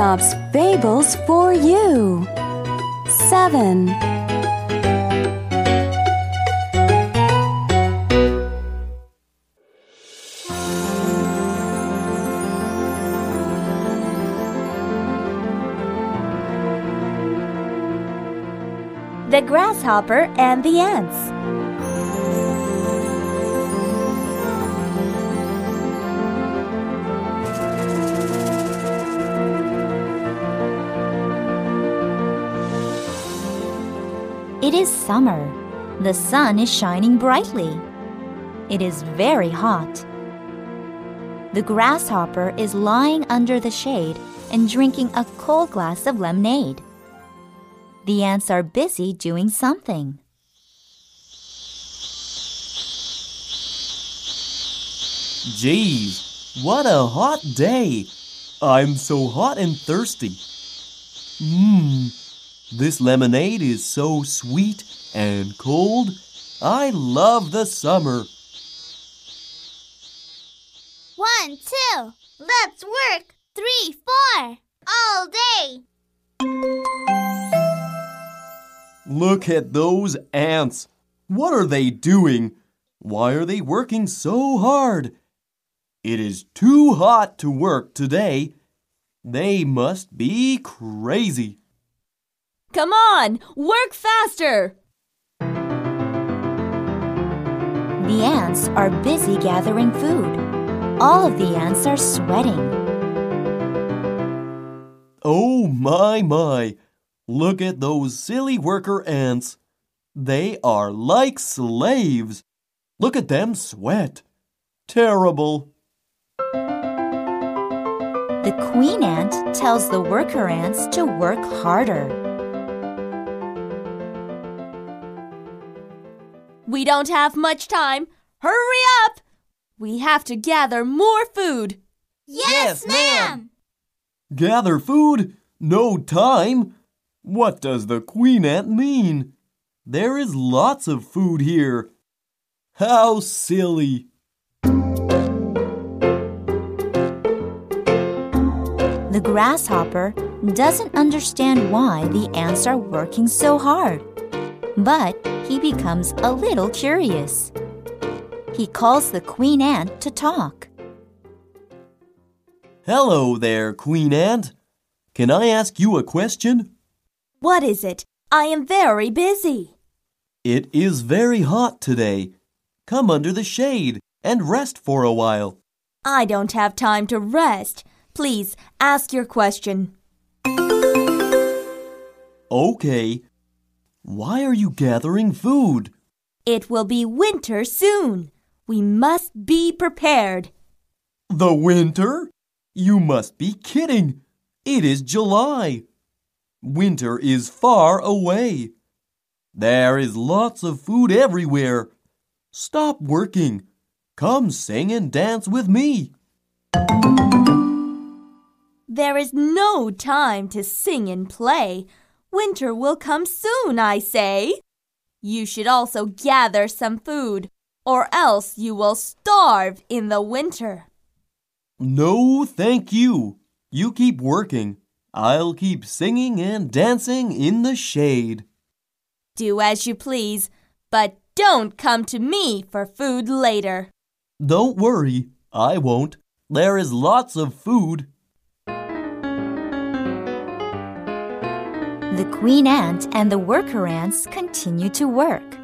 Aesop's Fables for you. 7. The Grasshopper and the Ants. It is summer. The sun is shining brightly. It is very hot. The grasshopper is lying under the shade and drinking a cold glass of lemonade. The ants are busy doing something. Geez, what a hot day! I'm so hot and thirsty. Mmm, this lemonade is so sweet and cold. I love the summer. One, two, let's work. Three, four, all day. Look at those ants. What are they doing? Why are they working so hard? It is too hot to work today. They must be crazy. Come on, work faster! The ants are busy gathering food. All of the ants are sweating. Oh my my! Look at those silly worker ants. They are like slaves. Look at them sweat. Terrible. The queen ant tells the worker ants to work harder. We don't have much time. Hurry up! We have to gather more food. Yes, ma'am. Gather food? No time? What does the queen ant mean? There is lots of food here. How silly! The grasshopper doesn't understand why the ants are working so hard, but he becomes a little curious. He calls the queen ant to talk. Hello there, queen ant. Can I ask you a question? What is it? I am very busy. It is very hot today. Come under the shade and rest for a while. I don't have time to rest. Please ask your question. Okay. Why are you gathering food? It will be winter soon. We must be prepared. The winter? You must be kidding. It is July. Winter is far away. There is lots of food everywhere. Stop working. Come sing and dance with me. There is no time to sing and play. Winter will come soon, I say. You should also gather some food, or else you will starve in the winter. No, thank you. You keep working. I'll keep singing and dancing in the shade. Do as you please, but don't come to me for food later. Don't worry, I won't. There is lots of food. The queen ant and the worker ants continue to work.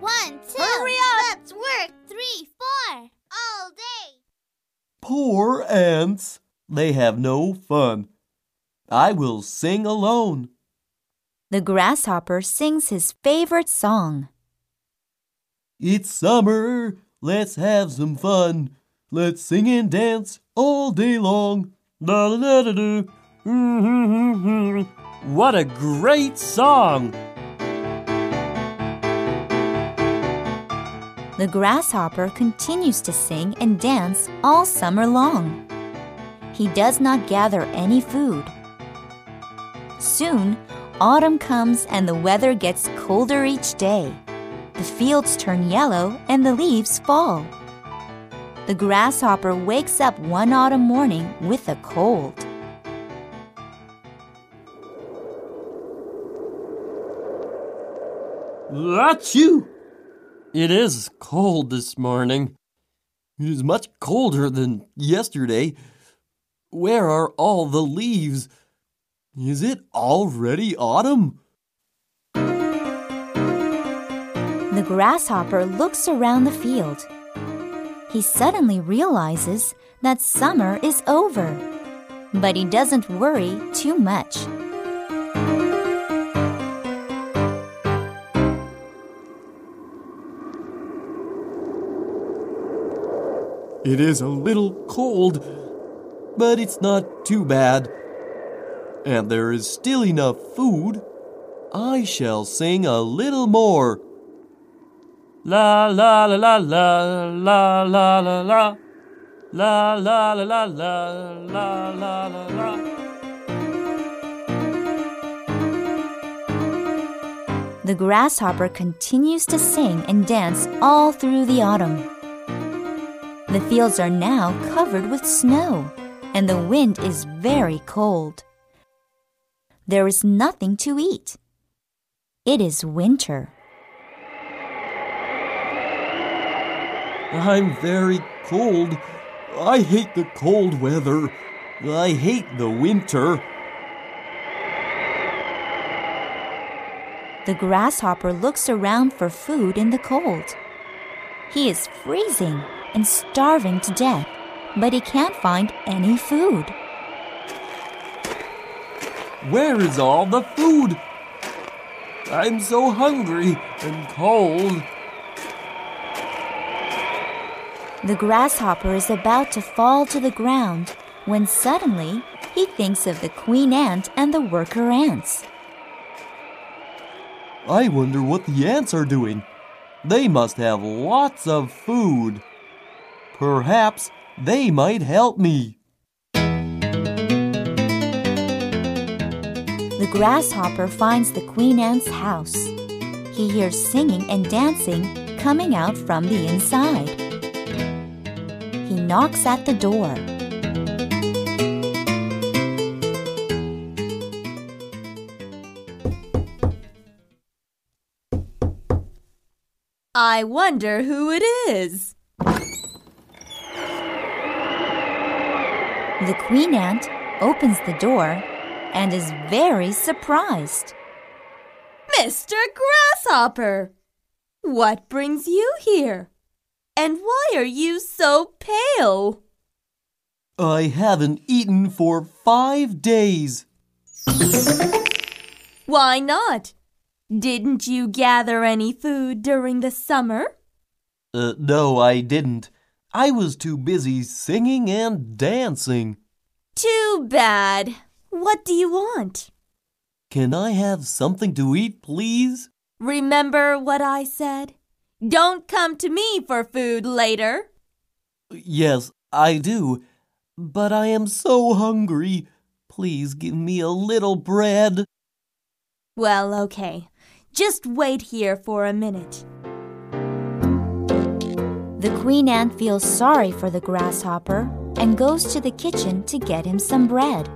One, two, Hurry up. let's work. Three, four, all day. Poor ants. They have no fun. I will sing alone. The grasshopper sings his favorite song. It's summer. Let's have some fun. Let's sing and dance all day long. Da da da da da. What a great song! The grasshopper continues to sing and dance all summer long. He does not gather any food. Soon, autumn comes and the weather gets colder each day. The fields turn yellow and the leaves fall. The grasshopper wakes up one autumn morning with a cold. Achoo! It is cold this morning. It is much colder than yesterday. Where are all the leaves? Is it already autumn? The grasshopper looks around the field. He suddenly realizes that summer is over, but he doesn't worry too much. It is a little cold, but it's not too bad. And there is still enough food. I shall sing a little more. La la la la la la la la la la la la la la la la la The grasshopper continues to sing and dance all through the autumn. The fields are now covered with snow, and the wind is very cold. There is nothing to eat. It is winter. I'm very cold. I hate the cold weather. I hate the winter. The grasshopper looks around for food in the cold. He is freezing and starving to death, but he can't find any food. Where is all the food? I'm so hungry and cold. The grasshopper is about to fall to the ground when suddenly he thinks of the queen ant and the worker ants. I wonder what the ants are doing. They must have lots of food. Perhaps they might help me. The grasshopper finds the queen ant's house. He hears singing and dancing coming out from the inside. He knocks at the door. I wonder who it is. The queen ant opens the door and is very surprised. Mr. Grasshopper! What brings you here? And why are you so pale? I haven't eaten for five days. Why not? Didn't you gather any food during the summer? Uh, no, I didn't. I was too busy singing and dancing. Too bad. What do you want? Can I have something to eat, please? Remember what I said? Don't come to me for food later. Yes, I do. But I am so hungry. Please give me a little bread. Well, okay. Just wait here for a minute. The queen ant feels sorry for the grasshopper and goes to the kitchen to get him some bread.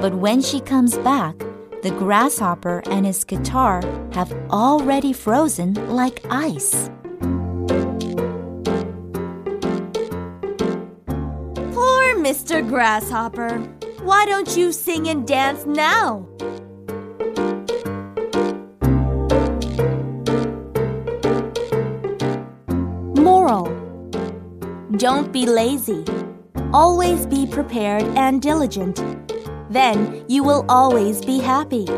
But when she comes back, the grasshopper and his guitar have already frozen like ice. Poor Mr. Grasshopper. Why don't you sing and dance now? Don't be lazy. Always be prepared and diligent. Then you will always be happy.